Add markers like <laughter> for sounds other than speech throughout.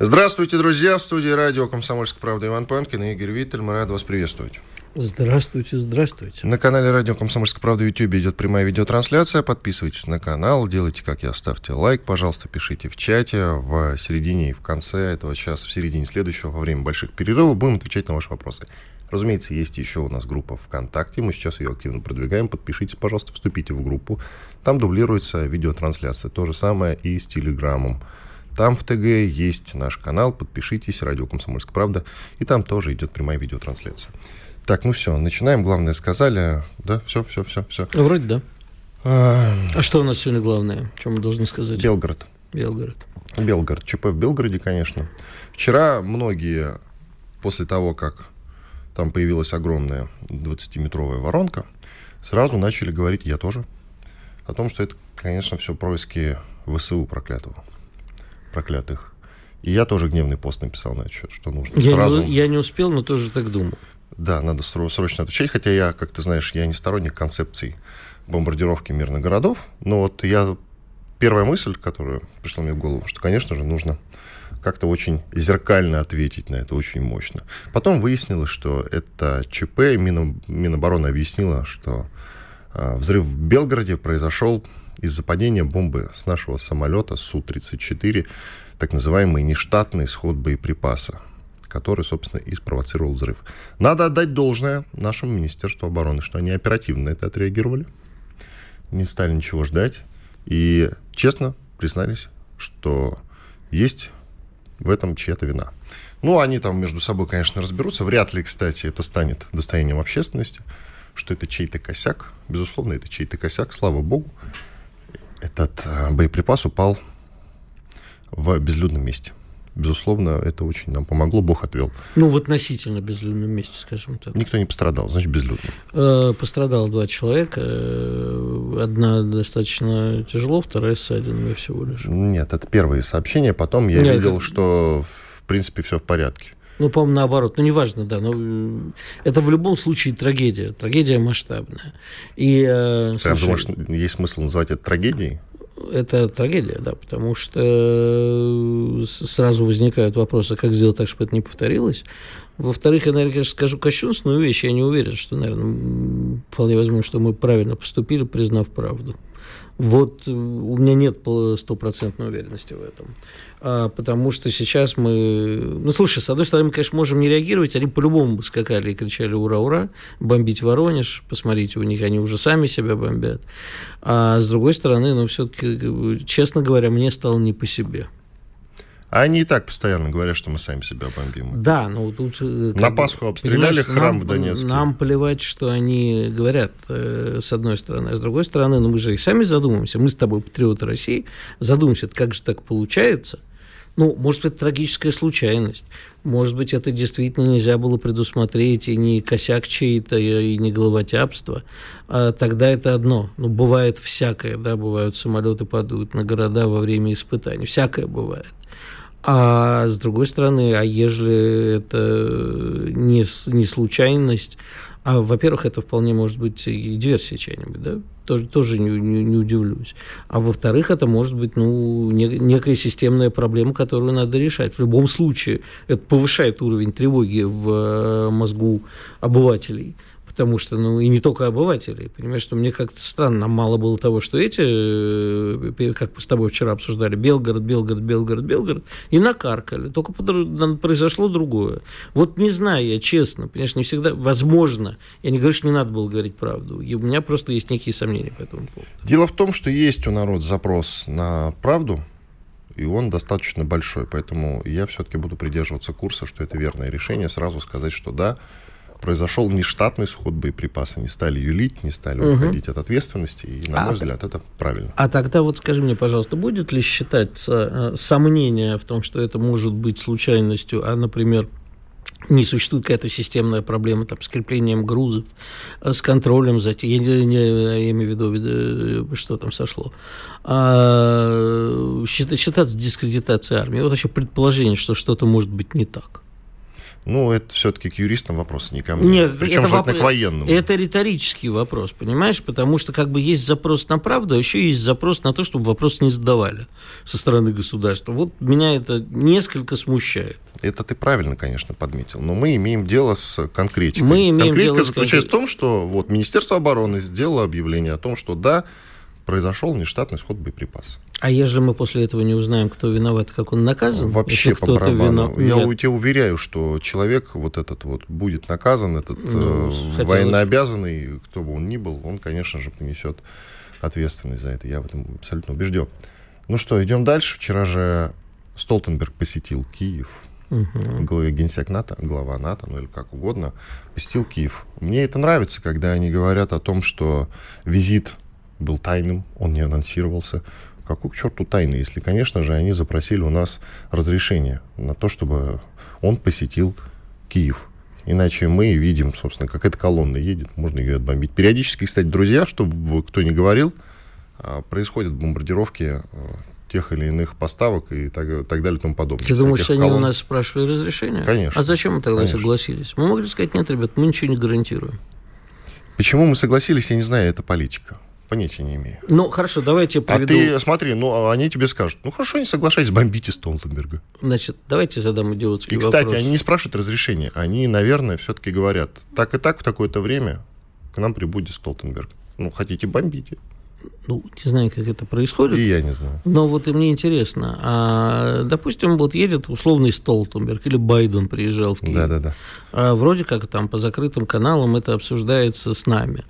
Здравствуйте, друзья! В студии радио «Комсомольская правда» Иван Панкин и Игорь Виттель. Мы рады вас приветствовать. Здравствуйте, здравствуйте. На канале радио «Комсомольская правда» в YouTube идет прямая видеотрансляция. Подписывайтесь на канал, делайте, как я, ставьте лайк, пожалуйста, пишите в чате. В середине и в конце этого часа, в середине следующего, во время больших перерывов, будем отвечать на ваши вопросы. Разумеется, есть еще у нас группа ВКонтакте, мы сейчас ее активно продвигаем. Подпишитесь, пожалуйста, вступите в группу. Там дублируется видеотрансляция. То же самое и с Телеграмом. Там в ТГ есть наш канал, подпишитесь, радио «Комсомольская правда», и там тоже идет прямая видеотрансляция. Так, ну все, начинаем. Главное сказали, да? Все, все, все, все. Вроде да. А, а что у нас сегодня главное? Чем мы должны сказать? Белгород. Белгород. Белгород. ЧП в Белгороде, конечно. Вчера многие, после того, как там появилась огромная 20-метровая воронка, сразу начали говорить, я тоже, о том, что это, конечно, все происки ВСУ проклятого проклятых. И я тоже гневный пост написал на отчет, что нужно я сразу... Не, я не успел, но тоже так думал. Да, надо срочно отвечать, хотя я, как ты знаешь, я не сторонник концепций бомбардировки мирных городов, но вот я... Первая мысль, которая пришла мне в голову, что, конечно же, нужно как-то очень зеркально ответить на это, очень мощно. Потом выяснилось, что это ЧП, Мин, Минобороны объяснила, что э, взрыв в Белгороде произошел из-за падения бомбы с нашего самолета Су-34, так называемый нештатный исход боеприпаса, который, собственно, и спровоцировал взрыв. Надо отдать должное нашему Министерству обороны, что они оперативно это отреагировали, не стали ничего ждать и честно признались, что есть в этом чья-то вина. Ну, они там между собой, конечно, разберутся. Вряд ли, кстати, это станет достоянием общественности, что это чей-то косяк. Безусловно, это чей-то косяк, слава богу этот э, боеприпас упал в безлюдном месте. Безусловно, это очень нам помогло, Бог отвел. Ну, в относительно безлюдном месте, скажем так. Никто не пострадал, значит, безлюдно. Э, пострадало два человека. Э, одна достаточно тяжело, вторая с ссадинами всего лишь. Нет, это первые сообщения. Потом я Нет, видел, это... что, в принципе, все в порядке. Ну, по-моему, наоборот. Ну, неважно, да. Но э, это в любом случае трагедия. Трагедия масштабная. И, э, Прям думаешь, есть смысл называть это трагедией? Это трагедия, да, потому что э, сразу возникают вопросы, как сделать так, чтобы это не повторилось. Во-вторых, я, наверное, конечно, скажу кощунственную вещь. Я не уверен, что, наверное, вполне возможно, что мы правильно поступили, признав правду. Вот э, у меня нет стопроцентной уверенности в этом. А, потому что сейчас мы... Ну, слушай, с одной стороны, мы, конечно, можем не реагировать. Они по-любому бы скакали и кричали «Ура, ура!» Бомбить Воронеж. Посмотрите, у них они уже сами себя бомбят. А с другой стороны, ну, все-таки, честно говоря, мне стало не по себе. А они и так постоянно говорят, что мы сами себя бомбим. Да, ну тут же... На Пасху обстреляли храм нам, в Донецке. Нам плевать, что они говорят, э, с одной стороны. А с другой стороны, ну мы же и сами задумаемся. Мы с тобой патриоты России. Задумаемся, как же так получается. Ну, может быть, трагическая случайность. Может быть, это действительно нельзя было предусмотреть, и не косяк чей-то, и не головотяпство. А тогда это одно. Ну, бывает всякое, да, бывают самолеты падают на города во время испытаний. Всякое бывает. А с другой стороны, а ежели это не, не случайность, а, во-первых, это вполне может быть и диверсия чья-нибудь, да, тоже, тоже не, не, не удивлюсь. А во-вторых, это может быть ну, не, некая системная проблема, которую надо решать. В любом случае, это повышает уровень тревоги в э, мозгу обывателей потому что, ну, и не только обыватели, понимаешь, что мне как-то странно, мало было того, что эти, э, как мы с тобой вчера обсуждали, Белгород, Белгород, Белгород, Белгород, и накаркали, только произошло другое. Вот не знаю я, честно, понимаешь, не всегда, возможно, я не говорю, что не надо было говорить правду, и у меня просто есть некие сомнения по этому поводу. Дело в том, что есть у народа запрос на правду, и он достаточно большой, поэтому я все-таки буду придерживаться курса, что это верное решение, сразу сказать, что да, произошел нештатный сход боеприпаса. Не стали юлить, не стали угу. уходить от ответственности. И, на а, мой взгляд, это правильно. А тогда вот скажи мне, пожалуйста, будет ли считаться э, сомнение в том, что это может быть случайностью, а, например, не существует какая-то системная проблема там, с креплением грузов, э, с контролем за тем, я, не, не, я имею в виду, э, что там сошло, а, считаться дискредитацией армии. Вот вообще предположение, что что-то может быть не так. Ну, это все-таки к юристам вопросы не ко мне. Нет, Причем это желательно воп... к военным. Это риторический вопрос, понимаешь? Потому что как бы есть запрос на правду, а еще есть запрос на то, чтобы вопрос не задавали со стороны государства. Вот меня это несколько смущает. Это ты правильно, конечно, подметил. Но мы имеем дело с конкретикой. Мы имеем Конкретика дело заключается с... в том, что вот Министерство обороны сделало объявление о том, что да, произошел нештатный сход боеприпаса. А если мы после этого не узнаем, кто виноват, как он наказан? Вообще по барабану. Вина... Я тебя уверяю, что человек вот этот вот будет наказан, этот ну, э, военнообязанный, кто бы он ни был, он, конечно же, понесет ответственность за это. Я в этом абсолютно убежден. Ну что, идем дальше. Вчера же Столтенберг посетил Киев. Угу. Генсек НАТО, глава НАТО, ну или как угодно, посетил Киев. Мне это нравится, когда они говорят о том, что визит был тайным, он не анонсировался. Какой к черту тайны, если, конечно же, они запросили у нас разрешение на то, чтобы он посетил Киев. Иначе мы видим, собственно, как эта колонна едет, можно ее отбомбить. Периодически, кстати, друзья, чтобы кто не говорил, а, происходят бомбардировки а, тех или иных поставок и так, так далее и тому подобное. Ты думаешь, что они у нас спрашивали разрешение? Конечно. А зачем мы тогда конечно. согласились? Мы могли сказать, нет, ребят, мы ничего не гарантируем. Почему мы согласились, я не знаю, это политика. Понятия не имею. Ну, хорошо, давайте приведу... А ты смотри, ну, а они тебе скажут, ну, хорошо, не соглашайтесь, бомбите Столтенберга. Значит, давайте задам идиотский вопрос. И, кстати, они не спрашивают разрешения. Они, наверное, все-таки говорят, так и так в такое-то время к нам прибудет Столтенберг. Ну, хотите, бомбите. Ну, не знаю, как это происходит. И я не знаю. Но вот и мне интересно. А, допустим, вот едет условный Столтенберг или Байден приезжал в Киев. Да, да, да. А, вроде как там по закрытым каналам это обсуждается с нами.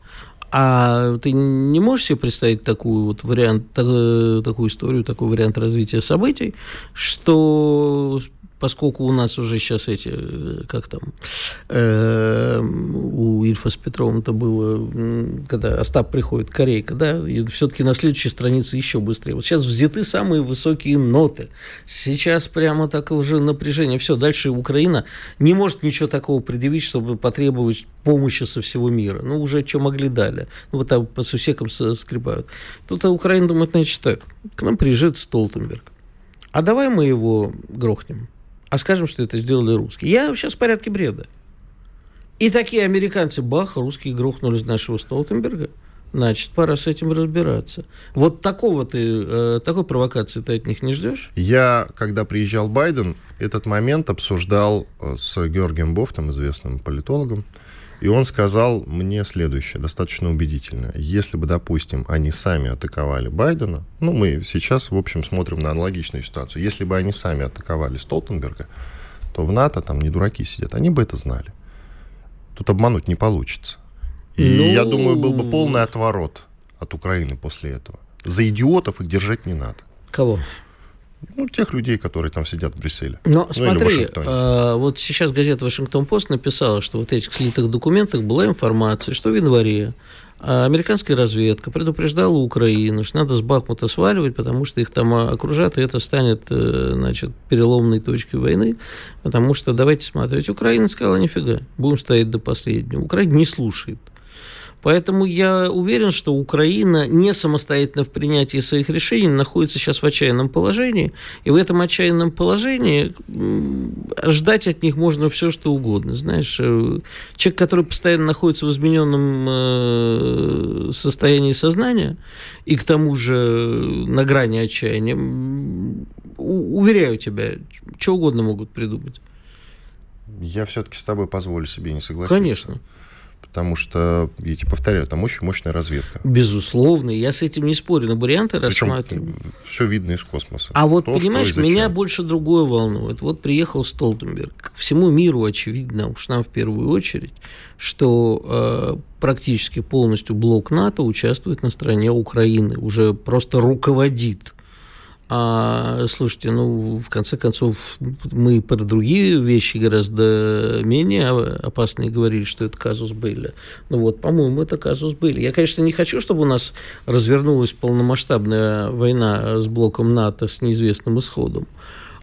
А ты не можешь себе представить такую вот вариант, такую историю, такой вариант развития событий, что поскольку у нас уже сейчас эти, э, как там, э, у Ильфа с Петровым это было, когда Остап приходит, Корейка, да, и все-таки на следующей странице еще быстрее. Вот сейчас взяты самые высокие ноты. Сейчас прямо так уже напряжение. Все, дальше Украина не может ничего такого предъявить, чтобы потребовать помощи со всего мира. Ну, уже что могли дали. Ну, вот там по сусекам скрипают. Тут Украина думает, значит так, к нам приезжает Столтенберг. А давай мы его грохнем а скажем, что это сделали русские. Я сейчас в порядке бреда. И такие американцы, бах, русские грохнули нашего Столтенберга. Значит, пора с этим разбираться. Вот такого ты, э, такой провокации ты от них не ждешь? Я, когда приезжал Байден, этот момент обсуждал э, с Георгием Бофтом, известным политологом. И он сказал мне следующее, достаточно убедительно. Если бы, допустим, они сами атаковали Байдена, ну, мы сейчас, в общем, смотрим на аналогичную ситуацию. Если бы они сами атаковали Столтенберга, то в НАТО там не дураки сидят, они бы это знали. Тут обмануть не получится. И ну... я думаю, был бы полный отворот от Украины после этого. За идиотов их держать не надо. Кого? Ну, тех людей, которые там сидят в Брюсселе. Но ну, смотри, э, вот сейчас газета «Вашингтон-Пост» написала, что вот в этих слитых документах была информация, что в январе а американская разведка предупреждала Украину, что надо с Бахмута сваливать, потому что их там окружат, и это станет э, значит, переломной точкой войны, потому что, давайте смотреть, Украина сказала, нифига, будем стоять до последнего. Украина не слушает. Поэтому я уверен, что Украина не самостоятельно в принятии своих решений находится сейчас в отчаянном положении. И в этом отчаянном положении ждать от них можно все, что угодно. Знаешь, э, человек, который постоянно находится в измененном э, состоянии сознания и к тому же на грани отчаяния, уверяю тебя, что угодно могут придумать. Я все-таки с тобой позволю себе не согласиться. Конечно потому что, я тебе повторяю, там очень мощная разведка. Безусловно, я с этим не спорю, но варианты Причем рассматриваю. все видно из космоса. А вот, То, понимаешь, меня больше другое волнует. Вот приехал Столтенберг. Всему миру очевидно, уж нам в первую очередь, что э, практически полностью блок НАТО участвует на стороне Украины, уже просто руководит А, слушайте, ну, в конце концов, мы про другие вещи гораздо менее опасные говорили, что это казус Белли. Ну вот, по-моему, это казус Белли. Я, конечно, не хочу, чтобы у нас развернулась полномасштабная война с блоком НАТО с неизвестным исходом.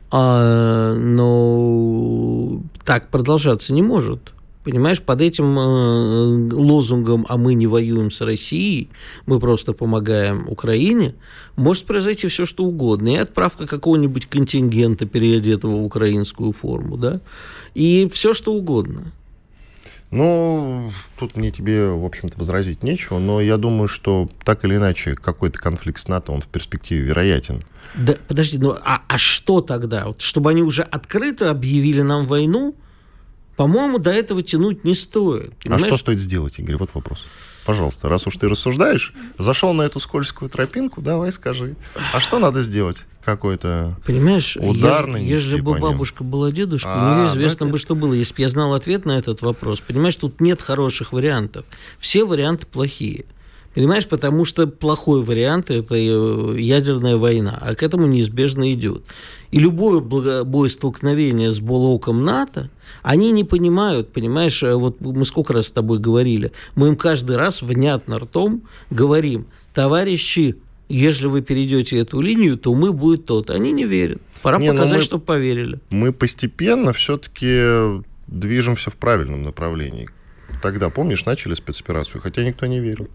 А, но так продолжаться не может. Понимаешь, под этим э, лозунгом «а мы не воюем с Россией, мы просто помогаем Украине», может произойти все, что угодно. И отправка какого-нибудь контингента, переодетого в украинскую форму, да, и все, что угодно. Ну, тут мне тебе, в общем-то, возразить нечего, но я думаю, что так или иначе какой-то конфликт с НАТО, он в перспективе вероятен. Да, подожди, ну а, а что тогда? Вот, чтобы они уже открыто объявили нам войну, по-моему, до этого тянуть не стоит. А понимаешь? А что стоит сделать, Игорь? Вот вопрос. Пожалуйста, раз уж ты рассуждаешь, зашел на эту скользкую тропинку, давай скажи. А что надо сделать? Какой-то Понимаешь, ударный если, если бы бабушка была дедушка, а, у нее известно бы, что было. Если бы я знал ответ на этот вопрос. Понимаешь, тут нет хороших вариантов. Все варианты плохие. Понимаешь, потому что плохой вариант – это э, ядерная война, а к этому неизбежно идет. И любое боестолкновение с блоком НАТО, они не понимают, понимаешь, э, вот мы сколько раз с тобой говорили, мы им каждый раз внятно ртом говорим, товарищи, если вы перейдете эту линию, то мы будет тот. Они не верят. Пора не, ну показать, мы, чтобы поверили. Мы постепенно все-таки движемся в правильном направлении. Тогда, помнишь, начали спецоперацию, хотя никто не верил.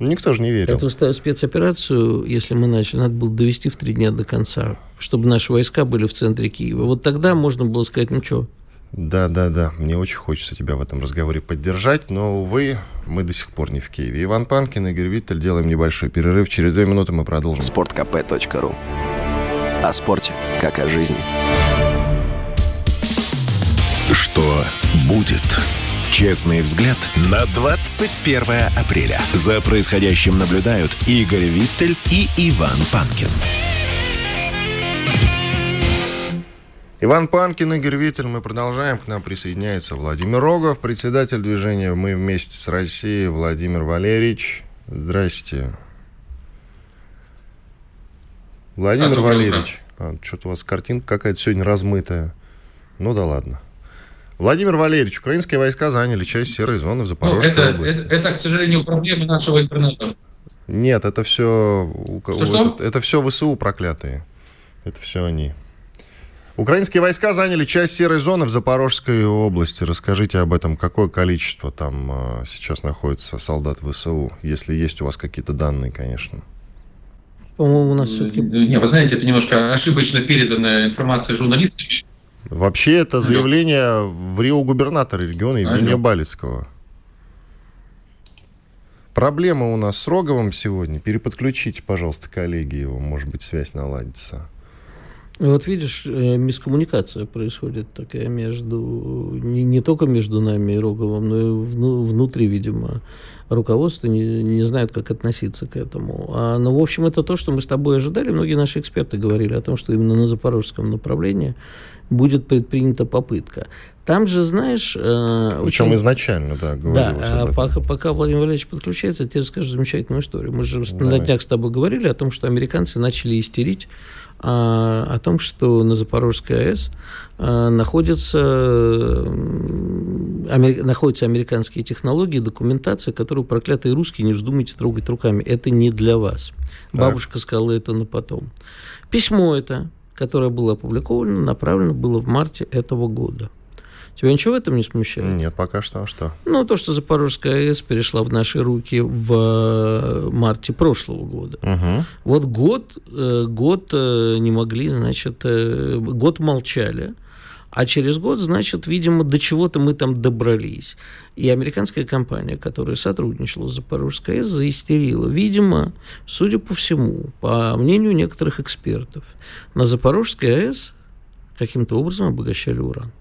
Ну, никто же не верил. Эту спецоперацию, если мы начали, надо было довести в три дня до конца, чтобы наши войска были в центре Киева. Вот тогда можно было сказать, ну что, да, да, да. Мне очень хочется тебя в этом разговоре поддержать, но, увы, мы до сих пор не в Киеве. Иван Панкин, Игорь Виттель. Делаем небольшой перерыв. Через две минуты мы продолжим. Спорткп.ру О спорте, как о жизни. Что будет? Честный взгляд на 21 апреля. За происходящим наблюдают Игорь Виттель и Иван Панкин. Иван Панкин, Игорь Виттель. Мы продолжаем. К нам присоединяется Владимир Рогов, председатель движения «Мы вместе с Россией» Владимир Валерьевич. Здрасте. Владимир а, Валерьевич, а, что-то у вас картинка какая-то сегодня размытая. Ну да ладно. Владимир Валерьевич, украинские войска заняли часть серой зоны в Запорожской ну, это, области. Это, это, к сожалению, проблема нашего интернета. Нет, это все, что, что? Это, это все ВСУ проклятые. Это все они. Украинские войска заняли часть серой зоны в Запорожской области. Расскажите об этом, какое количество там а, сейчас находится солдат ВСУ, если есть у вас какие-то данные, конечно. По-моему, у нас все-таки... Не, вы знаете, это немножко ошибочно переданная информация журналистами. Вообще это заявление в Рио губернатора региона Евгения Алло. Балицкого. Проблема у нас с Роговым сегодня. Переподключите, пожалуйста, коллеги его. Может быть, связь наладится. Вот видишь, э, мискоммуникация происходит такая между, не, не только между нами и Роговым, но и вну, внутри, видимо, руководство не, не знают, как относиться к этому. А, ну, в общем, это то, что мы с тобой ожидали. Многие наши эксперты говорили о том, что именно на запорожском направлении будет предпринята попытка. Там же, знаешь... Э, Причем очень... изначально, да, говорилось Да, пока, пока Владимир Валерьевич подключается, я тебе расскажу замечательную историю. Мы же Давай. на днях с тобой говорили о том, что американцы начали истерить а, о том, что на Запорожской АЭС а, находятся, амер, находятся американские технологии, документация, которую проклятые русские не вздумайте трогать руками. Это не для вас. Так. Бабушка сказала это на потом. Письмо это, которое было опубликовано, направлено было в марте этого года. Тебя ничего в этом не смущает? Нет, пока что. А что? Ну, то, что Запорожская АЭС перешла в наши руки в э, марте прошлого года. Угу. Вот год, э, год э, не могли, значит, год молчали. А через год, значит, видимо, до чего-то мы там добрались. И американская компания, которая сотрудничала с Запорожской АЭС, заистерила. Видимо, судя по всему, по мнению некоторых экспертов, на Запорожской АЭС каким-то образом обогащали уран.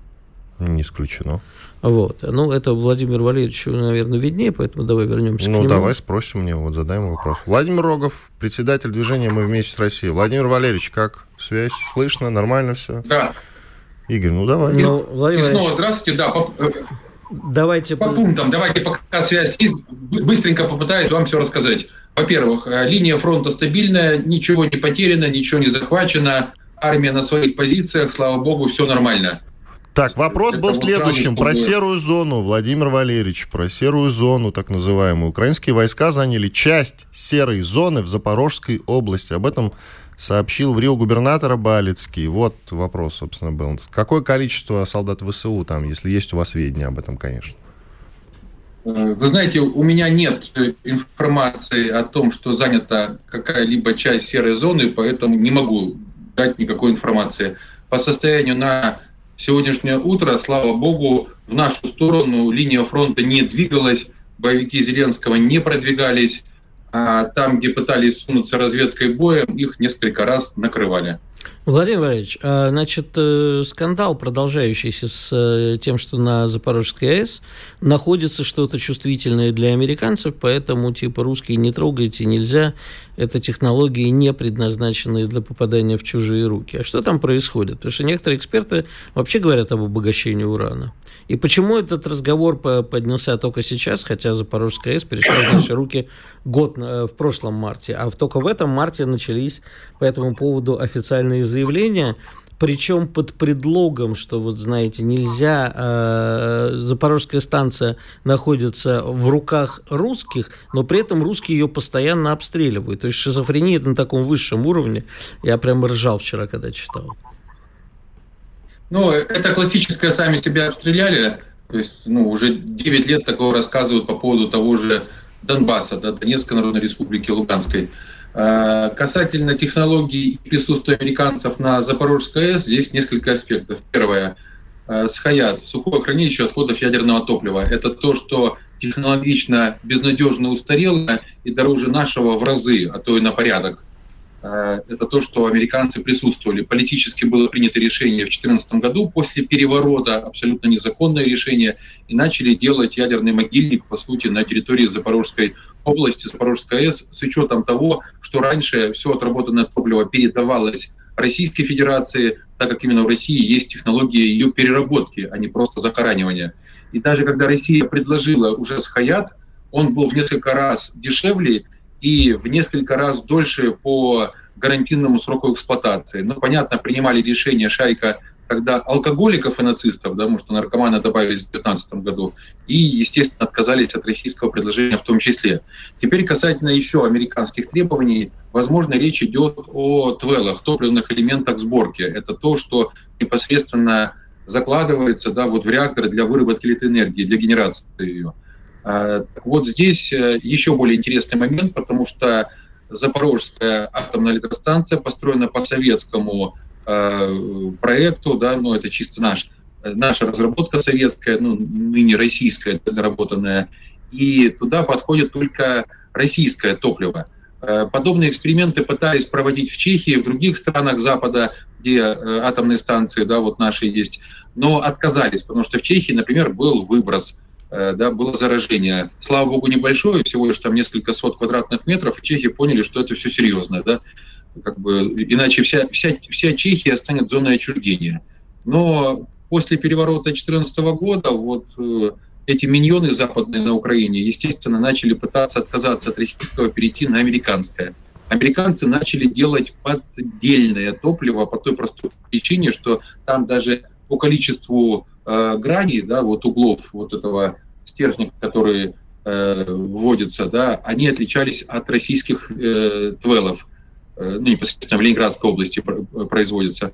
Не исключено. Вот. Ну, это Владимир Валерьевич, наверное, виднее, поэтому давай вернемся ну, к нему. Ну, давай спросим мне, вот задаем вопрос. Владимир Рогов, председатель движения «Мы вместе с Россией». Владимир Валерьевич, как связь? Слышно? Нормально все? Да. Игорь, ну давай. Ну, Владимир и снова здравствуйте. Да, по, э, Давайте по пунктам. Давайте пока связь есть. Быстренько попытаюсь вам все рассказать. Во-первых, э, линия фронта стабильная, ничего не потеряно, ничего не захвачено. Армия на своих позициях, слава богу, все нормально. Так, вопрос был следующим. Про серую зону, Владимир Валерьевич, про серую зону, так называемую. Украинские войска заняли часть серой зоны в Запорожской области. Об этом сообщил в Рио губернатора Балицкий. Вот вопрос, собственно, был. Какое количество солдат ВСУ там, если есть у вас сведения об этом, конечно? Э, вы знаете, у меня нет информации о том, что занята какая-либо часть серой зоны, поэтому не могу дать никакой информации. По состоянию на сегодняшнее утро, слава богу, в нашу сторону линия фронта не двигалась, боевики Зеленского не продвигались, а там, где пытались сунуться разведкой боем, их несколько раз накрывали. Владимир Владимирович, а, значит, э, скандал, продолжающийся с э, тем, что на Запорожской АЭС находится что-то чувствительное для американцев, поэтому, типа, русские не трогайте, нельзя, это технологии не предназначенные для попадания в чужие руки. А что там происходит? Потому что некоторые эксперты вообще говорят об обогащении урана. И почему этот разговор поднялся только сейчас, хотя Запорожская АЭС перешла в наши руки год э, в прошлом марте, а только в этом марте начались по этому поводу официальные заявления, причем под предлогом, что вот знаете, нельзя, э, Запорожская станция находится в руках русских, но при этом русские ее постоянно обстреливают. То есть шизофрения на таком высшем уровне. Я прям ржал вчера, когда читал. Ну, это классическое «сами себя обстреляли». То есть, ну, уже 9 лет такого рассказывают по поводу того же Донбасса, да, Донецкой Народной Республики, Луганской. А, касательно технологий и присутствия американцев на Запорожской АЭС, здесь несколько аспектов. Первое. А, СХАЯТ, сухое хранилище отходов ядерного топлива. Это то, что технологично безнадежно устарело и дороже нашего в разы, а то и на порядок. Э, это то, что американцы присутствовали. Политически было принято решение в 2014 году после переворота, абсолютно незаконное решение, и начали делать ядерный могильник, по сути, на территории Запорожской области, Запорожской АЭС, с учетом того, что раньше все отработанное топливо передавалось Российской Федерации, так как именно в России есть технология ее переработки, а не просто захоранивания. И даже когда Россия предложила уже схаят, он был в несколько раз дешевле, и в несколько раз дольше по гарантийному сроку эксплуатации. Ну, понятно, принимали решение шайка когда алкоголиков и нацистов, потому что наркоманы добавились в 2015 году, и, естественно, отказались от российского предложения в том числе. Теперь касательно еще американских требований, возможно, речь идет о твелах, топливных элементах сборки. Это то, что непосредственно закладывается да, вот в реакторы для выработки электроэнергии, для генерации ее. А, вот здесь э, еще более интересный момент, потому что Запорожская атомная электростанция построена по советскому э, проекту, да, ну это чисто наш, наша разработка советская, ну ныне российская доработанная, и туда подходит только российское топливо. Э, подобные эксперименты пытались проводить в Чехии, в других странах Запада, где атомные станции, да, вот наши есть, но отказались, потому что в Чехии, например, был выброс Э, да, было заражение. Слава богу, небольшое, всего лишь там несколько сот квадратных метров, и чехи поняли, что это все серьезно, да, как бы, иначе вся, вся, вся Чехия станет зоной отчуждения. Но после переворота 2014 года вот э, эти миньоны западные на Украине, естественно, начали пытаться отказаться от российского, перейти на американское. Американцы начали делать поддельное топливо по той простой причине, что там даже по количеству э, граней, да, вот углов вот этого стержня, который э, вводится, да, они отличались от российских э, твелов, ну, непосредственно в Ленинградской области производятся.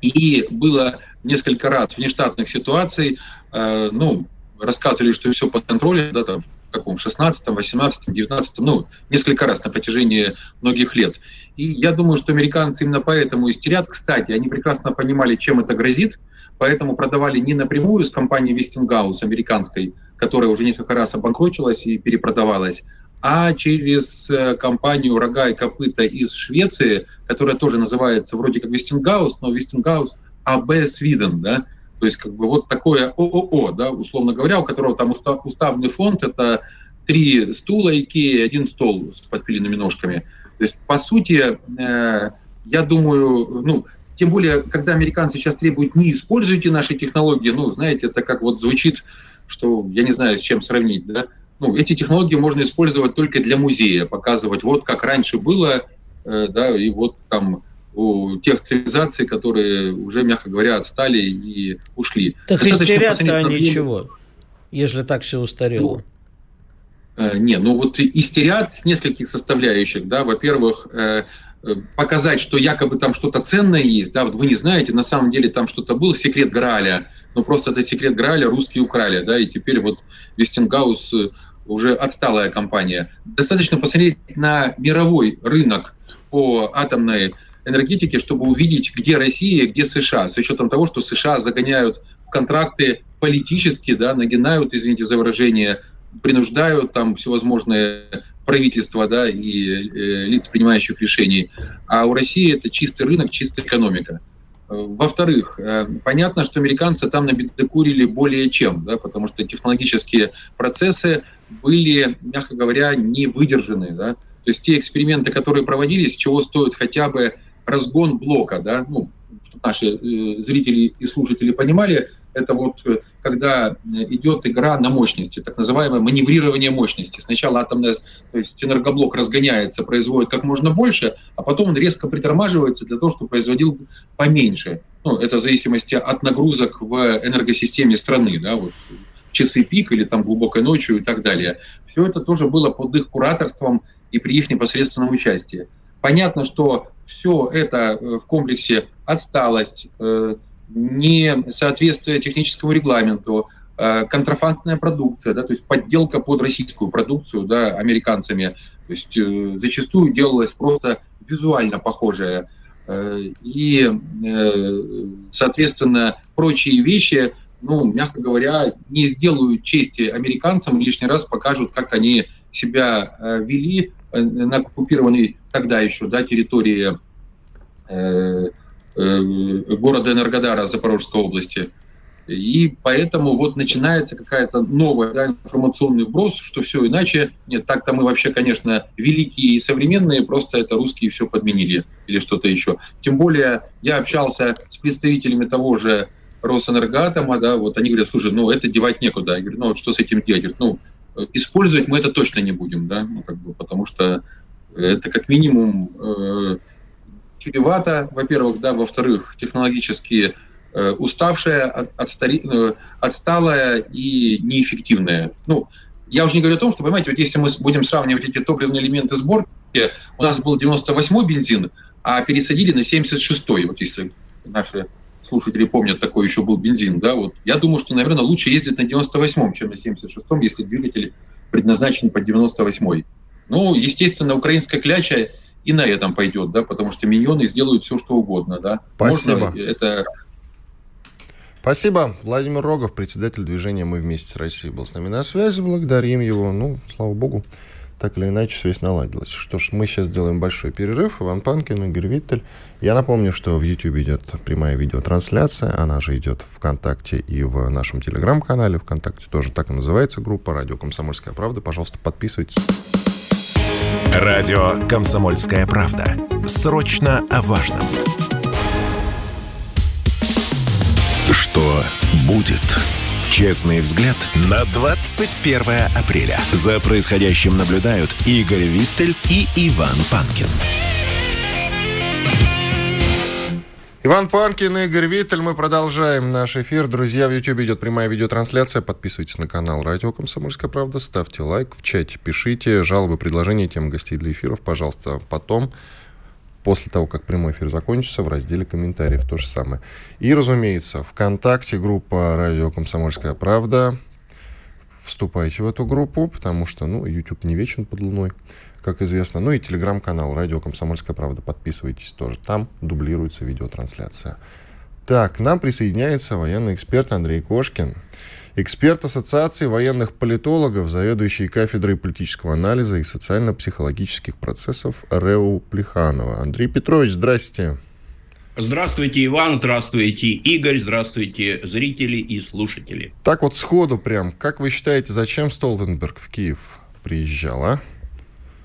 И было несколько раз внештатных ситуаций, э, ну, рассказывали, что все под контролем, да, там, в каком, 16 18 19 ну, несколько раз на протяжении многих лет. И я думаю, что американцы именно поэтому истерят. Кстати, они прекрасно понимали, чем это грозит, поэтому продавали не напрямую с компанией Westinghouse американской, которая уже несколько раз обанкротилась и перепродавалась, а через э, компанию «Рога и копыта» из Швеции, которая тоже называется вроде как Westinghouse, но Westinghouse AB Sweden, да, то есть как бы вот такое ООО, да, условно говоря, у которого там устав, уставный фонд, это три стула Икеи, один стол с подпиленными ножками. То есть, по сути, э, я думаю, ну, тем более, когда американцы сейчас требуют «не используйте наши технологии», ну, знаете, это как вот звучит что я не знаю, с чем сравнить, да, ну, эти технологии можно использовать только для музея, показывать, вот как раньше было, э, да, и вот там у тех цивилизаций, которые уже, мягко говоря, отстали и ушли. Так истерят-то они чего, если так все устарело? Ну, э, не, ну вот истерят с нескольких составляющих, да, во-первых, э, Э, показать, что якобы там что-то ценное есть, да, вот вы не знаете, на самом деле там что-то был, секрет Граля, но просто этот секрет Граля русские украли, да, и теперь вот Вестингаус э, уже отсталая компания. Достаточно посмотреть на мировой рынок по атомной энергетике, чтобы увидеть, где Россия, где США, с учетом того, что США загоняют в контракты политически, да, нагинают, извините за выражение, принуждают там всевозможные правительства да, и э, лиц, принимающих решений. А у России это чистый рынок, чистая экономика. Во-вторых, э, понятно, что американцы там набедокурили более чем, да, потому что технологические процессы были, мягко говоря, не выдержаны. Да. То есть те эксперименты, которые проводились, чего стоит хотя бы разгон блока, да, ну, чтобы наши э, зрители и слушатели понимали, это вот э, когда идет игра на мощности, так называемое маневрирование мощности. Сначала атомная, то есть энергоблок разгоняется, производит как можно больше, а потом он резко притормаживается для того, чтобы производил поменьше. Ну, это в зависимости от нагрузок в энергосистеме страны, да, вот часы пик или там глубокой ночью и так далее. Все это тоже было под их кураторством и при их непосредственном участии. Понятно, что все это э, в комплексе отсталость, э, несоответствие техническому регламенту, э, контрафактная продукция, да, то есть подделка под российскую продукцию да, американцами. То есть зачастую делалась просто визуально похожая. И, соответственно, прочие вещи, ну, мягко говоря, не сделают чести американцам, лишний раз покажут, как они себя вели на оккупированной тогда еще да, территории э, э, города Энергодара Запорожской области. И поэтому вот начинается какая-то новая да, информационный вброс, что все иначе. Нет, так-то мы вообще, конечно, великие и современные, просто это русские все подменили или что-то еще. Тем более я общался с представителями того же Росэнергоатома, да, вот они говорят, слушай, ну это девать некуда. Я говорю, ну вот что с этим делать? Говорят, ну использовать мы это точно не будем, да, ну, как бы, потому что это как минимум э, чревато, во-первых, да, во-вторых, технологически э, уставшая, от, отстари, э, отсталая и неэффективная. Ну, я уже не говорю о том, что, понимаете, вот если мы будем сравнивать эти топливные элементы сборки, у нас был 98-й бензин, а пересадили на 76-й, вот если наши слушатели помнят, такой еще был бензин, да, вот. Я думаю, что, наверное, лучше ездить на 98-м, чем на 76-м, если двигатель предназначен под 98-й. Ну, естественно, украинская кляча и на этом пойдет, да, потому что миньоны сделают все, что угодно, да. Спасибо. Можно это... Спасибо. Владимир Рогов, председатель движения «Мы вместе с Россией» был с нами на связи. Благодарим его. Ну, слава богу, так или иначе связь наладилась. Что ж, мы сейчас сделаем большой перерыв. Иван Панкин, Игорь Виттель. Я напомню, что в YouTube идет прямая видеотрансляция. Она же идет в ВКонтакте и в нашем Телеграм-канале. ВКонтакте тоже так и называется группа «Радио Комсомольская правда». Пожалуйста, подписывайтесь. Радио «Комсомольская правда». Срочно о важном. Что будет? Честный взгляд на 21 апреля. За происходящим наблюдают Игорь Виттель и Иван Панкин. Иван Панкин, Игорь Виттель. Мы продолжаем наш эфир. Друзья, в YouTube идет прямая видеотрансляция. Подписывайтесь на канал Радио Комсомольская правда. Ставьте лайк в чате. Пишите жалобы, предложения, темы гостей для эфиров, пожалуйста. Потом, после того, как прямой эфир закончится, в разделе комментариев то же самое. И, разумеется, ВКонтакте группа Радио Комсомольская правда. Вступайте в эту группу, потому что, ну, YouTube не вечен под луной как известно. Ну и телеграм-канал «Радио Комсомольская правда». Подписывайтесь тоже. Там дублируется видеотрансляция. Так, к нам присоединяется военный эксперт Андрей Кошкин. Эксперт Ассоциации военных политологов, заведующий кафедрой политического анализа и социально-психологических процессов РЭУ Плеханова. Андрей Петрович, здрасте. Здравствуйте, Иван, здравствуйте, Игорь, здравствуйте, зрители и слушатели. Так вот сходу прям, как вы считаете, зачем Столтенберг в Киев приезжал, а?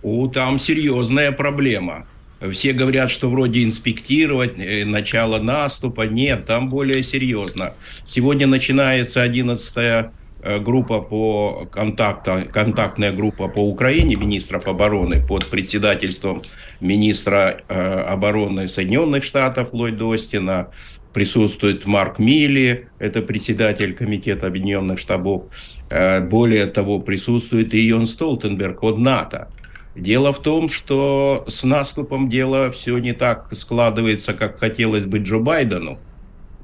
У, там серьезная проблема. Все говорят, что вроде инспектировать, э, начало наступа. Нет, там более серьезно. Сегодня начинается 11-я э, группа по контакта, контактная группа по Украине министров обороны под председательством министра э, обороны Соединенных Штатов Ллойда Остина, присутствует Марк Милли, это председатель Комитета Объединенных Штабов. Э, более того, присутствует и Йон Столтенберг от НАТО. Дело в том, что с наступом дело все не так складывается, как хотелось бы Джо Байдену.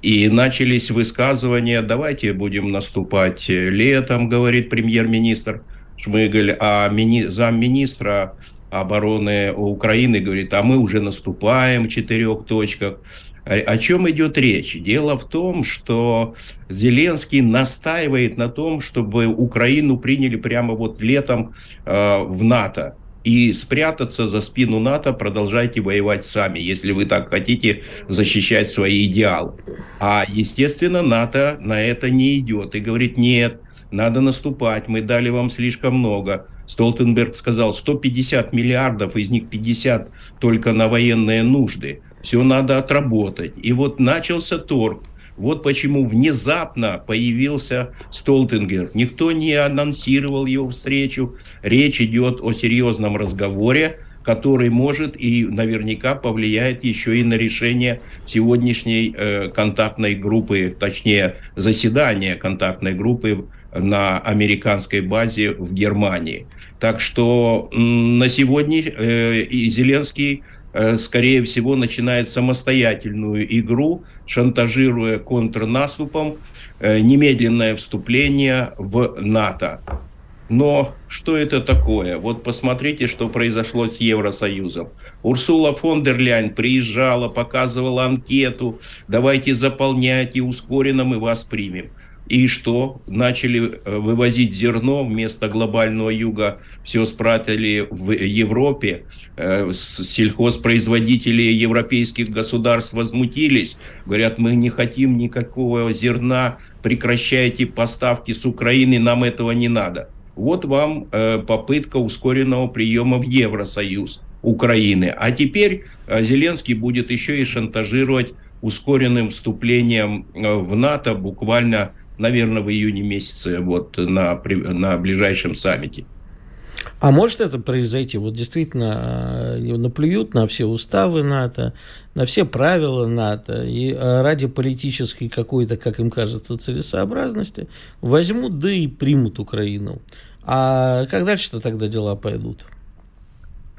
И начались высказывания, давайте будем наступать летом, говорит премьер-министр Шмыгаль, а мини, замминистра обороны Украины говорит, а мы уже наступаем в четырех точках. О чем идет речь? Дело в том, что Зеленский настаивает на том, чтобы Украину приняли прямо вот летом э, в НАТО. И спрятаться за спину НАТО продолжайте воевать сами, если вы так хотите защищать свои идеалы. А, естественно, НАТО на это не идет и говорит, нет, надо наступать, мы дали вам слишком много. Столтенберг сказал, 150 миллиардов, из них 50 только на военные нужды все надо отработать. И вот начался торг. Вот почему внезапно появился Столтенгер. Никто не анонсировал его встречу. Речь идет о серьезном разговоре, который может и наверняка повлияет еще и на решение сегодняшней э, контактной группы, точнее заседания контактной группы на американской базе в Германии. Так что на сегодня э, и Зеленский скорее всего, начинает самостоятельную игру, шантажируя контрнаступом э, немедленное вступление в НАТО. Но что это такое? Вот посмотрите, что произошло с Евросоюзом. Урсула фон дер Ляйн приезжала, показывала анкету, давайте заполняйте, ускоренно мы вас примем. И что? Начали э, вывозить зерно вместо глобального юга. Все спрятали в Европе. Э, сельхозпроизводители европейских государств возмутились. Говорят, мы не хотим никакого зерна, прекращайте поставки с Украины, нам этого не надо. Вот вам э, попытка ускоренного приема в Евросоюз Украины. А теперь Зеленский будет еще и шантажировать ускоренным вступлением в НАТО буквально наверное, в июне месяце вот на, на ближайшем саммите. А может это произойти? Вот действительно э, наплюют на все уставы НАТО, на все правила НАТО, и э, ради политической какой-то, как им кажется, целесообразности возьмут, да и примут Украину. А как дальше-то тогда дела пойдут?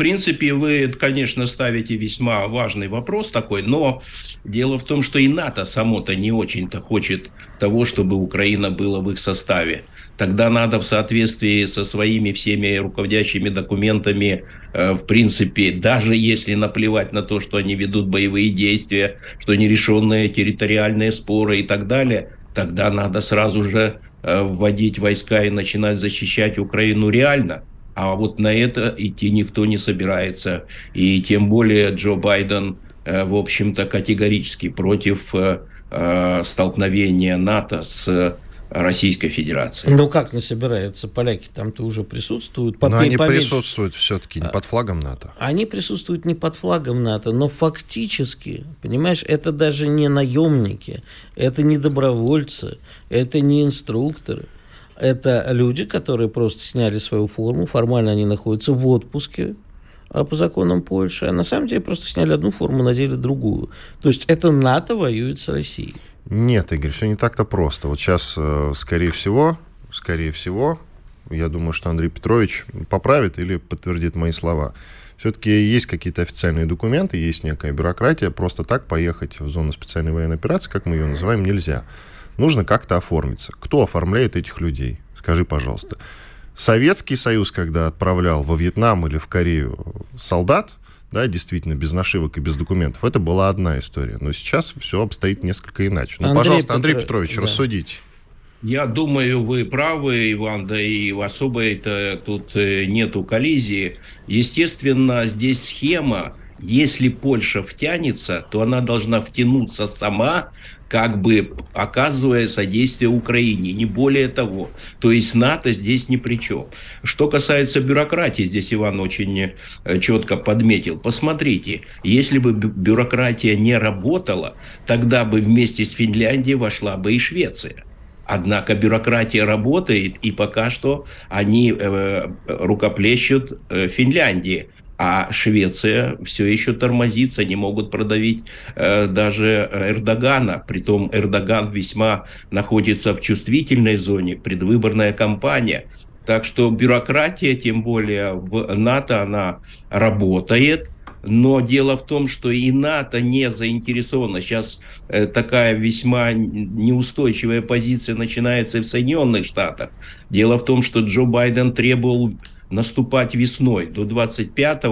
Принципе, вы, конечно, ставите весьма важный вопрос такой, но дело в том, что и НАТО само-то не очень-то хочет того, чтобы Украина была в их составе. Тогда надо в соответствии со своими всеми руководящими документами, э, в принципе, даже если наплевать на то, что они ведут боевые действия, что нерешенные территориальные споры и так далее, тогда надо сразу же э, вводить войска и начинать защищать Украину реально – а вот на это идти никто не собирается. И тем более Джо Байден, э, в общем-то, категорически против э, э, столкновения НАТО с Российской Федерации. Ну как не собираются? Поляки там-то уже присутствуют. Но они поменьше. присутствуют все-таки не под флагом НАТО. Они присутствуют не под флагом НАТО, но фактически, понимаешь, это даже не наемники, это не добровольцы, это не инструкторы. Это люди, которые просто сняли свою форму, формально они находятся в отпуске а по законам Польши, а на самом деле просто сняли одну форму, надели другую. То есть это НАТО воюет с Россией. Нет, Игорь, все не так-то просто. Вот сейчас, э, скорее всего, скорее всего, я думаю, что Андрей Петрович поправит или подтвердит мои слова. Все-таки есть какие-то официальные документы, есть некая бюрократия. Просто так поехать в зону специальной военной операции, как мы ее называем, нельзя нужно как-то оформиться. Кто оформляет этих людей? Скажи, пожалуйста. Советский Союз, когда отправлял во Вьетнам или в Корею солдат, да, действительно, без нашивок и без документов, это была одна история. Но сейчас все обстоит несколько иначе. Ну, Андрей пожалуйста, Петр... Андрей Петрович, да. рассудите. Я думаю, вы правы, Иван, да и особо это тут э, нету коллизии. Естественно, здесь схема, если Польша втянется, то она должна втянуться сама, как бы оказывая содействие Украине, не более того. То есть НАТО здесь ни при чем. Что касается бюрократии, здесь Иван очень э, четко подметил. Посмотрите, если бы бюрократия не работала, тогда бы вместе с Финляндией вошла бы и Швеция. Однако бюрократия работает, и пока что они э, рукоплещут э, Финляндии. А Швеция все еще тормозится, не могут продавить э, даже Эрдогана. Притом Эрдоган весьма находится в чувствительной зоне, предвыборная кампания. Так что бюрократия, тем более в НАТО, она работает. Но дело в том, что и НАТО не заинтересована. Сейчас э, такая весьма неустойчивая позиция начинается и в Соединенных Штатах. Дело в том, что Джо Байден требовал наступать весной до 25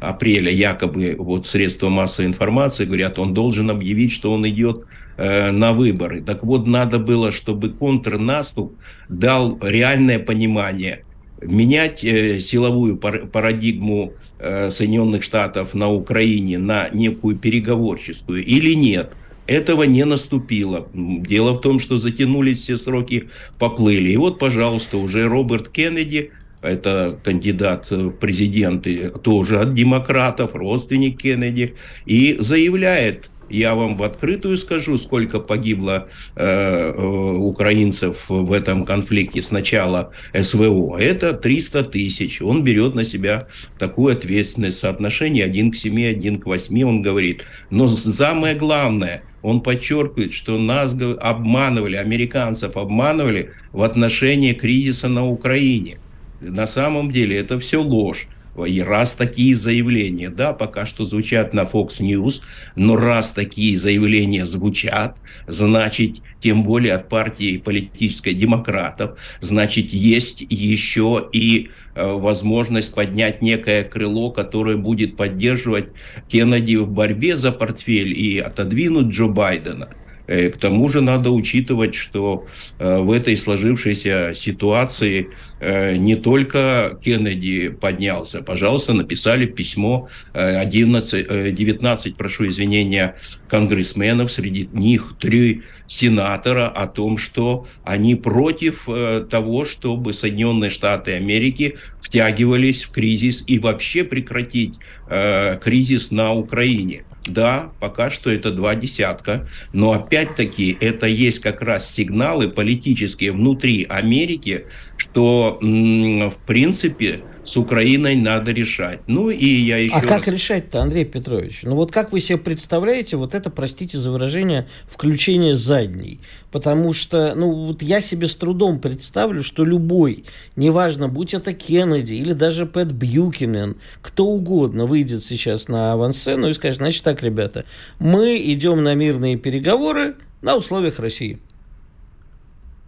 апреля, якобы вот средства массовой информации говорят, он должен объявить, что он идет э, на выборы. Так вот, надо было, чтобы контрнаступ дал реальное понимание – менять э, силовую парадигму э, Соединенных Штатов на Украине на некую переговорческую или нет. Этого не наступило. Дело в том, что затянулись все сроки, поплыли. И вот, пожалуйста, уже Роберт Кеннеди, это кандидат в президенты тоже от демократов, родственник Кеннеди, и заявляет, я вам в открытую скажу, сколько погибло э, э украинцев в этом конфликте с начала СВО. Это 300 тысяч. Он берет на себя такую ответственность. Соотношение 1 к 7, 1 к 8, он говорит. Но самое главное, он подчеркивает, что нас обманывали, американцев обманывали в отношении кризиса на Украине. На самом деле это все ложь. И раз такие заявления, да, пока что звучат на Fox News, но раз такие заявления звучат, значит, тем более от партии политической демократов, значит, есть еще и э, возможность поднять некое крыло, которое будет поддерживать Кеннеди в борьбе за портфель и отодвинуть Джо Байдена. Э, к тому же надо учитывать, что э, в этой сложившейся ситуации э, не только Кеннеди поднялся. Пожалуйста, написали письмо 11, 19, прошу извинения, конгрессменов, среди них три сенатора о том, что они против того, чтобы Соединенные Штаты Америки втягивались в кризис и вообще прекратить кризис на Украине. Да, пока что это два десятка, но опять-таки это есть как раз сигналы политические внутри Америки, что в принципе с Украиной надо решать. Ну и я еще. А раз... как решать-то, Андрей Петрович? Ну вот как вы себе представляете вот это, простите за выражение, включение задней? Потому что, ну вот я себе с трудом представлю, что любой, неважно, будь это Кеннеди или даже Пэт Бьюкинен, кто угодно выйдет сейчас на авансцену и скажет, значит так, ребята, мы идем на мирные переговоры на условиях России.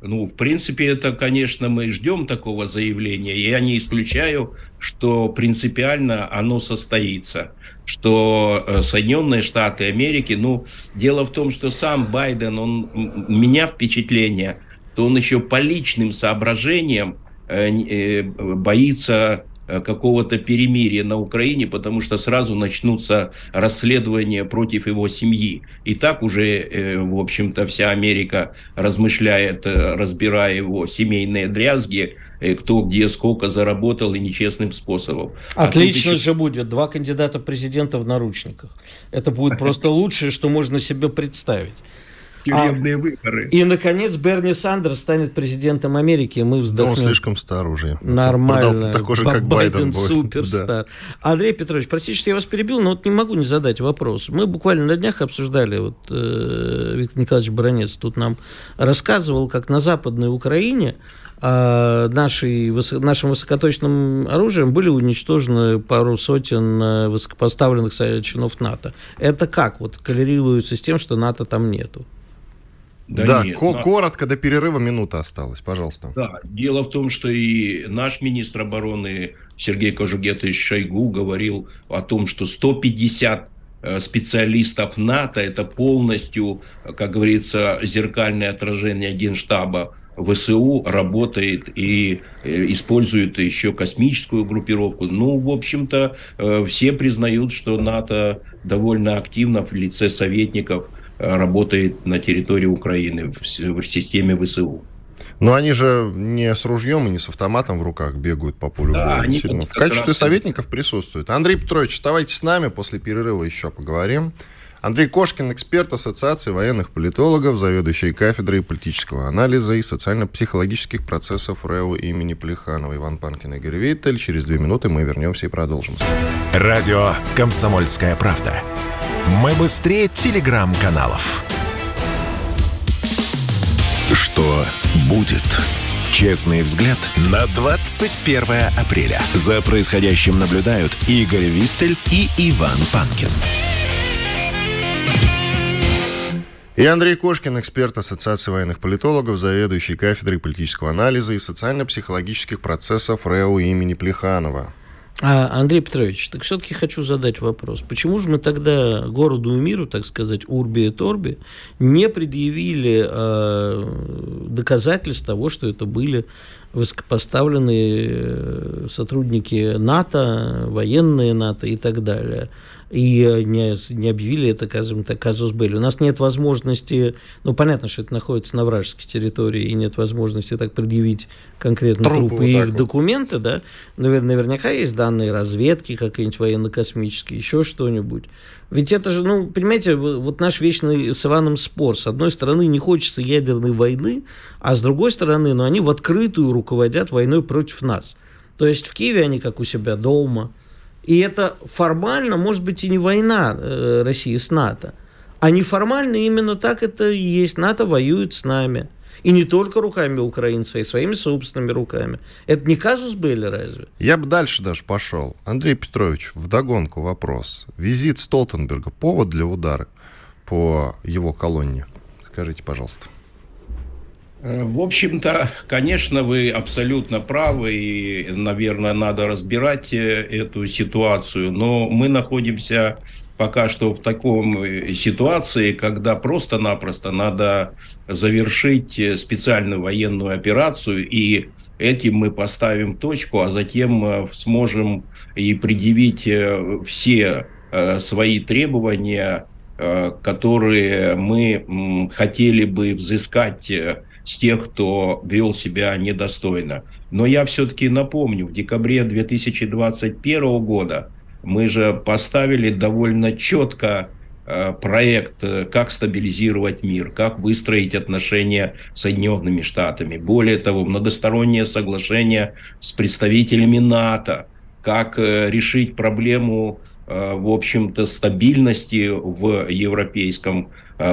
Ну, в принципе, это, конечно, мы ждем такого заявления. Я не исключаю, что принципиально оно состоится. Что э, Соединенные Штаты Америки, ну, дело в том, что сам Байден, он, меня впечатление, что он еще по личным соображениям э, э, боится какого-то перемирия на Украине, потому что сразу начнутся расследования против его семьи. И так уже, э, в общем-то, вся Америка размышляет, э, разбирая его семейные дрязги, кто где сколько заработал и нечестным способом. А Отлично а еще... же будет. Два кандидата президента в наручниках. Это будет <laughs> просто лучшее, что можно себе представить тюремные а, выборы. И, наконец, Берни Сандерс станет президентом Америки. Мы вздохнем. он слишком стар уже. Нормально. Такой же, как Байден. Байден суперстар. Да. Андрей Петрович, простите, что я вас перебил, но вот не могу не задать вопрос. Мы буквально на днях обсуждали, вот э, Виктор Николаевич Баранец тут нам рассказывал, как на Западной Украине а нашей, нашим высокоточным оружием были уничтожены пару сотен э, высокопоставленных чинов НАТО. Это как вот коррелируется с тем, что НАТО там нету? Да, да нет, ко- но... коротко, до перерыва минута осталась, пожалуйста. Да, дело в том, что и наш министр обороны Сергей Кожугетович Шойгу говорил о том, что 150 э, специалистов НАТО это полностью, как говорится, зеркальное отражение Генштаба ВСУ работает и э, использует еще космическую группировку. Ну, в общем-то, э, все признают, что НАТО довольно активно в лице советников – работает на территории Украины в, в системе ВСУ. Но они же не с ружьем и не с автоматом в руках бегают по полю да, боя. Они в качестве раз... советников присутствуют. Андрей Петрович, оставайтесь с нами, после перерыва еще поговорим. Андрей Кошкин, эксперт Ассоциации военных политологов, заведующий кафедрой политического анализа и социально-психологических процессов РЭУ имени Плеханова. Иван Панкин Игорь Виттель. Через две минуты мы вернемся и продолжим. Радио «Комсомольская правда». Мы быстрее телеграм-каналов. Что будет? Честный взгляд на 21 апреля. За происходящим наблюдают Игорь Виттель и Иван Панкин. И Андрей Кошкин, эксперт Ассоциации военных политологов, заведующий кафедрой политического анализа и социально-психологических процессов РЭУ имени Плеханова. А, Андрей Петрович, так все-таки хочу задать вопрос. Почему же мы тогда городу и миру, так сказать, Урби и Торби, не предъявили э, доказательств того, что это были высокопоставленные э, сотрудники НАТО, военные НАТО и так далее? И э, не, не объявили это, скажем так, казус белли. У нас нет возможности, ну, понятно, что это находится на вражеской территории, и нет возможности так предъявить конкретно трупы, трупы и их вот. документы, да, но наверняка есть данные разведки, какие-нибудь военно-космические, еще что-нибудь. Ведь это же, ну, понимаете, вот наш вечный с Иваном спор. С одной стороны, не хочется ядерной войны, а с другой стороны, ну, они в открытую руководят войной против нас. То есть в Киеве они как у себя дома – и это формально, может быть, и не война э, России с НАТО, а неформально именно так это и есть. НАТО воюет с нами. И не только руками украинцев, и своими собственными руками. Это не казус были разве? Я бы дальше даже пошел. Андрей Петрович, вдогонку вопрос. Визит Столтенберга – повод для удара по его колонне? Скажите, пожалуйста. Э, в общем-то, конечно, вы абсолютно правы, и, наверное, надо разбирать э, эту ситуацию, но мы находимся пока что в таком э, ситуации, когда просто-напросто надо завершить специальную военную операцию, и этим мы поставим точку, а затем сможем и предъявить все свои требования, которые мы хотели бы взыскать с тех, кто вел себя недостойно. Но я все-таки напомню, в декабре 2021 года мы же поставили довольно четко э, проект, э, как стабилизировать мир, как выстроить отношения с Соединенными Штатами. Более того, многостороннее соглашение с представителями НАТО, как э, решить проблему, в общем-то, стабильности в европейском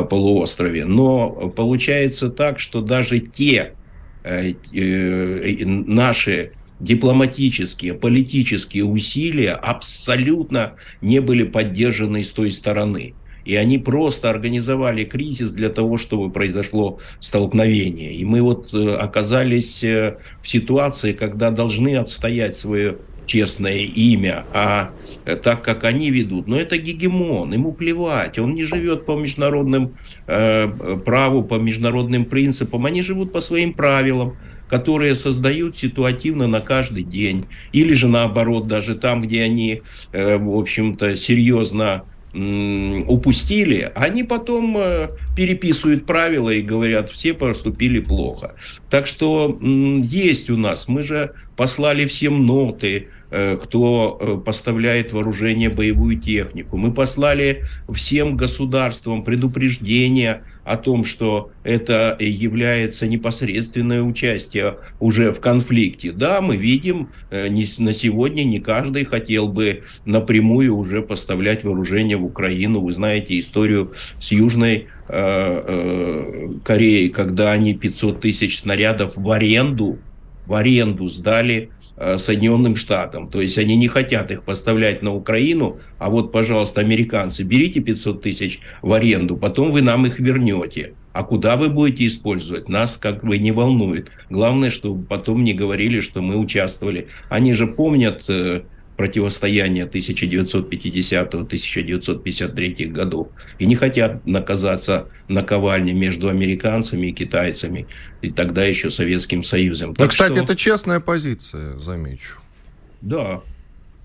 полуострове. Но получается так, что даже те э, э, наши дипломатические, политические усилия абсолютно не были поддержаны с той стороны. И они просто организовали кризис для того, чтобы произошло столкновение. И мы вот оказались в ситуации, когда должны отстоять свое честное имя, а э, так, как они ведут. Но это гегемон, ему плевать, он не живет по международным э, праву, по международным принципам, они живут по своим правилам которые создают ситуативно на каждый день. Или же наоборот, даже там, где они, э, в общем-то, серьезно упустили, они потом э, переписывают правила и говорят, все поступили плохо. Так что есть у нас, мы же послали всем ноты, кто э, поставляет вооружение, боевую технику. Мы послали всем государствам предупреждение о том, что это является непосредственное участие уже в конфликте. Да, мы видим, э, на сегодня не каждый хотел бы напрямую уже поставлять вооружение в Украину. Вы знаете историю с Южной Кореей, когда они 500 тысяч снарядов в аренду в аренду сдали э, Соединенным Штатам. То есть они не хотят их поставлять на Украину, а вот, пожалуйста, американцы, берите 500 тысяч в аренду, потом вы нам их вернете. А куда вы будете использовать? Нас как бы не волнует. Главное, чтобы потом не говорили, что мы участвовали. Они же помнят э, противостояния 1950-1953 годов и не хотят наказаться наковальне между американцами и китайцами, и тогда еще Советским Союзом. Ну, кстати, что... это честная позиция, замечу. Да.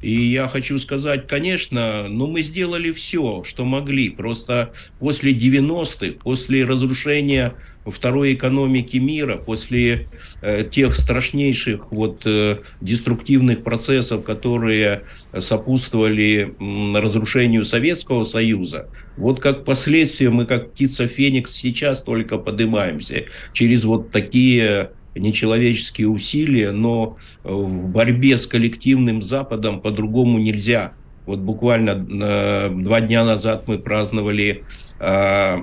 И я хочу сказать, конечно, ну мы сделали все, что могли. Просто после 90-х, после разрушения второй экономики мира, после э, тех страшнейших вот э, деструктивных процессов, которые сопутствовали разрушению Советского Союза, вот как последствия мы, как птица Феникс, сейчас только поднимаемся через вот такие нечеловеческие усилия, но в борьбе с коллективным Западом по-другому нельзя. Вот буквально э, два дня назад мы праздновали э,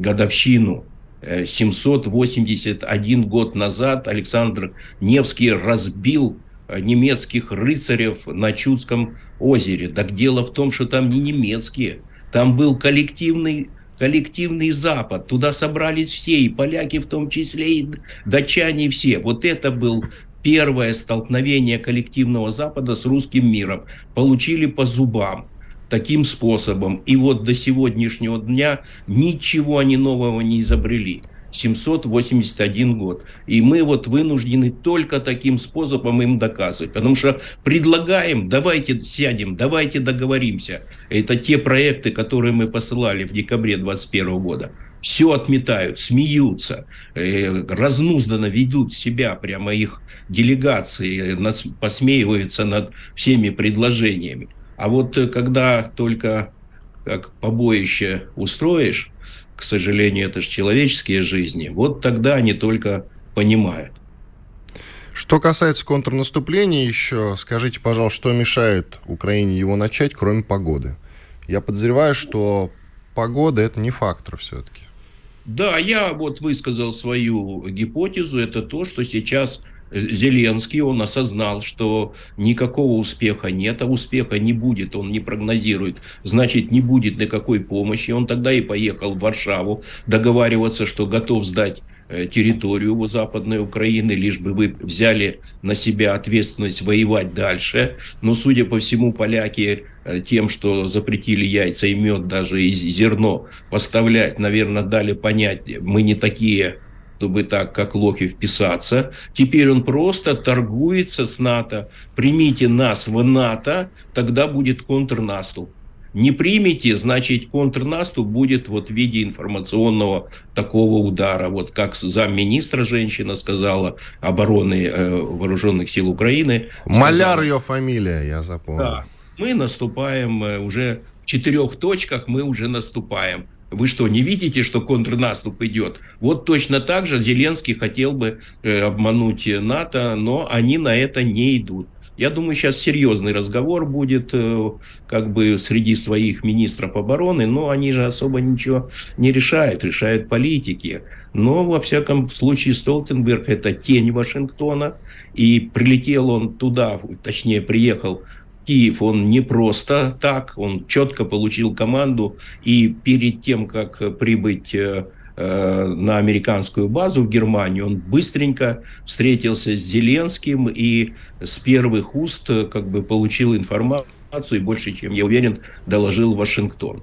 годовщину 781 год назад Александр Невский разбил э, немецких рыцарев на Чудском озере. Так дело в том, что там не немецкие, там был коллективный коллективный Запад. Туда собрались все, и поляки в том числе, и датчане, все. Вот это был первое столкновение коллективного Запада с русским миром. Получили по зубам таким способом. И вот до сегодняшнего дня ничего они нового не изобрели. 781 год. И мы вот вынуждены только таким способом им доказывать. Потому что предлагаем, давайте сядем, давайте договоримся. Это те проекты, которые мы посылали в декабре 2021 года. Все отметают, смеются, э, разнузданно ведут себя, прямо их делегации посмеиваются над всеми предложениями. А вот э, когда только как побоище устроишь, к сожалению, это же человеческие жизни, вот тогда они только понимают. Что касается контрнаступления еще, скажите, пожалуйста, что мешает Украине его начать, кроме погоды? Я подозреваю, что погода это не фактор все-таки. Да, я вот высказал свою гипотезу, это то, что сейчас Зеленский, он осознал, что никакого успеха нет, а успеха не будет, он не прогнозирует, значит, не будет никакой помощи. Он тогда и поехал в Варшаву договариваться, что готов сдать э, территорию Западной Украины, лишь бы вы взяли на себя ответственность воевать дальше. Но, судя по всему, поляки э, тем, что запретили яйца и мед, даже и зерно поставлять, наверное, дали понять, мы не такие чтобы так, как лохи, вписаться. Теперь он просто торгуется с НАТО. Примите нас в НАТО, тогда будет контрнаступ. Не примите, значит, контрнаступ будет вот в виде информационного такого удара. Вот как замминистра женщина сказала, обороны э, вооруженных сил Украины. Маляр ее фамилия, я запомнил. Да, мы наступаем э, уже в четырех точках, мы уже наступаем. Вы что, не видите, что контрнаступ идет? Вот точно так же Зеленский хотел бы э, обмануть НАТО, но они на это не идут. Я думаю, сейчас серьезный разговор будет э, как бы среди своих министров обороны, но они же особо ничего не решают, решают политики. Но, во всяком случае, Столтенберг – это тень Вашингтона, и прилетел он туда, точнее, приехал Киев, он не просто так, он четко получил команду, и перед тем, как прибыть э, э, на американскую базу в Германию, он быстренько встретился с Зеленским и с первых уст э, как бы получил информацию и больше, чем я уверен, доложил Вашингтон.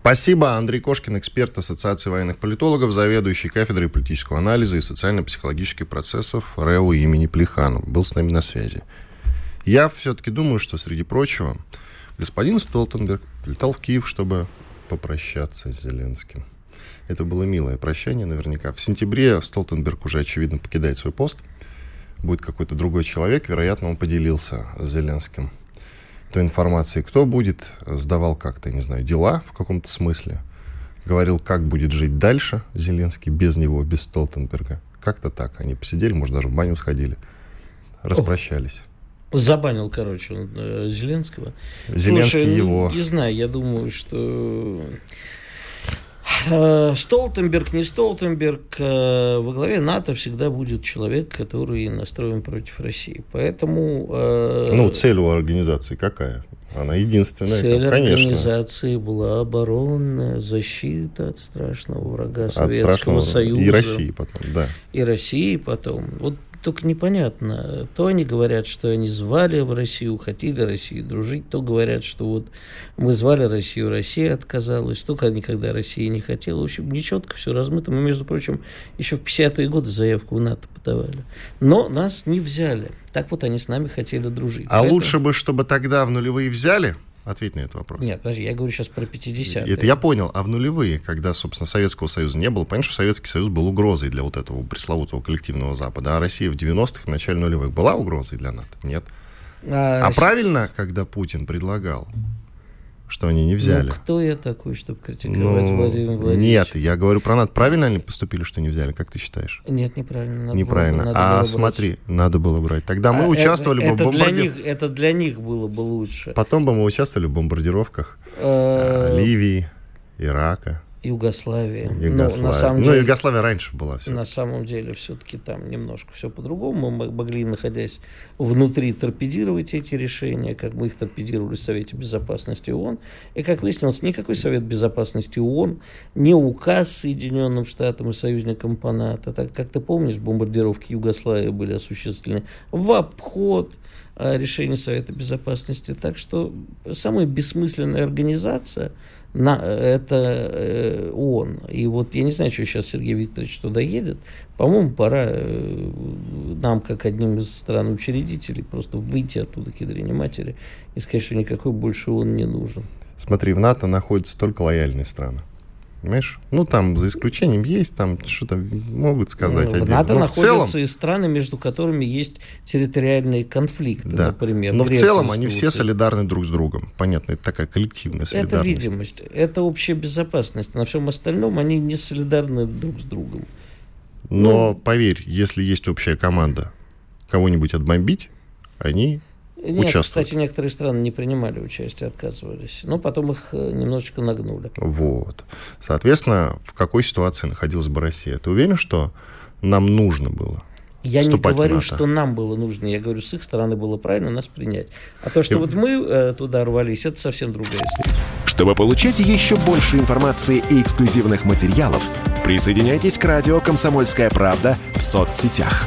Спасибо. Андрей Кошкин, эксперт Ассоциации военных политологов, заведующий кафедрой политического анализа и социально-психологических процессов РЭУ имени Плеханова. Был с нами на связи. Я все-таки думаю, что, среди прочего, господин Столтенберг летал в Киев, чтобы попрощаться с Зеленским. Это было милое прощание наверняка. В сентябре Столтенберг уже, очевидно, покидает свой пост. Будет какой-то другой человек. Вероятно, он поделился с Зеленским той информацией, кто будет, сдавал как-то, не знаю, дела в каком-то смысле. Говорил, как будет жить дальше Зеленский без него, без Столтенберга. Как-то так. Они посидели, может, даже в баню сходили. Распрощались. Забанил, короче, он, э, Зеленского. Зеленский Слушай, его. Ну, не знаю, я думаю, что э, Столтенберг, не Столтенберг, э, во главе НАТО всегда будет человек, который настроен против России. Поэтому... Ну, цель у организации какая? Она единственная, Цель конечно. организации была оборонная, защита от страшного врага Советского от страшного... Союза. И России потом, да. И России потом. Вот только непонятно. То они говорят, что они звали в Россию, хотели Россию дружить, то говорят, что вот мы звали Россию, Россия отказалась, только никогда Россия не хотела. В общем, нечетко все размыто. Мы, между прочим, еще в 50-е годы заявку в НАТО подавали. Но нас не взяли. Так вот они с нами хотели дружить. А Поэтому... лучше бы, чтобы тогда в нулевые взяли, Ответь на этот вопрос. Нет, подожди, я говорю сейчас про 50-е. Это я понял. А в нулевые, когда, собственно, Советского Союза не было, понятно, что Советский Союз был угрозой для вот этого пресловутого коллективного Запада, а Россия в 90-х, в начале нулевых была угрозой для НАТО? Нет. А, а Россия... правильно, когда Путин предлагал что они не взяли. Ну, кто я такой, чтобы критиковать ну, Владимира Владимировича? Нет, я говорю про НАТО. Правильно они поступили, что не взяли, как ты считаешь? Нет, неправильно. Надо неправильно. Было, надо а было смотри, брать. надо было брать. Тогда мы а участвовали это, бы в бомбардировках. Это для них было бы лучше. Потом бы мы участвовали в бомбардировках э, Ливии, Ирака. Югославии. Югославия. Ну, на самом ну, деле, Югославия раньше была. Все на самом деле, все-таки там немножко все по-другому. Мы могли, находясь внутри, торпедировать эти решения, как мы их торпедировали в Совете Безопасности ООН. И, как выяснилось, никакой Совет Безопасности ООН, не указ Соединенным Штатам и союзникам по НАТО. Так, как ты помнишь, бомбардировки Югославии были осуществлены в обход решений Совета Безопасности. Так что самая бессмысленная организация – на, это э, ООН. И вот я не знаю, что сейчас Сергей Викторович туда едет. По-моему, пора э, нам, как одним из стран-учредителей, просто выйти оттуда к матери и сказать, что никакой больше ООН не нужен. Смотри, в НАТО находятся только лояльные страны. Понимаешь? Ну, там, за исключением есть, там что-то могут сказать. Ну, в НАТО Но находятся целом... и страны, между которыми есть территориальные конфликты, да. например. Но в целом они все солидарны друг с другом. Понятно, это такая коллективная солидарность. Это видимость, это общая безопасность. На всем остальном они не солидарны друг с другом. Но, ну, поверь, если есть общая команда кого-нибудь отбомбить, они нет, участвовать. кстати, некоторые страны не принимали участие, отказывались. Но потом их э, немножечко нагнули. Вот. Соответственно, в какой ситуации находилась бы Россия? Ты уверен, что нам нужно было я не говорю, что нам было нужно, я говорю, с их стороны было правильно нас принять. А то, что И... вот мы э, туда рвались, это совсем другая история. Чтобы получать еще больше информации и эксклюзивных материалов, присоединяйтесь к радио «Комсомольская правда» в соцсетях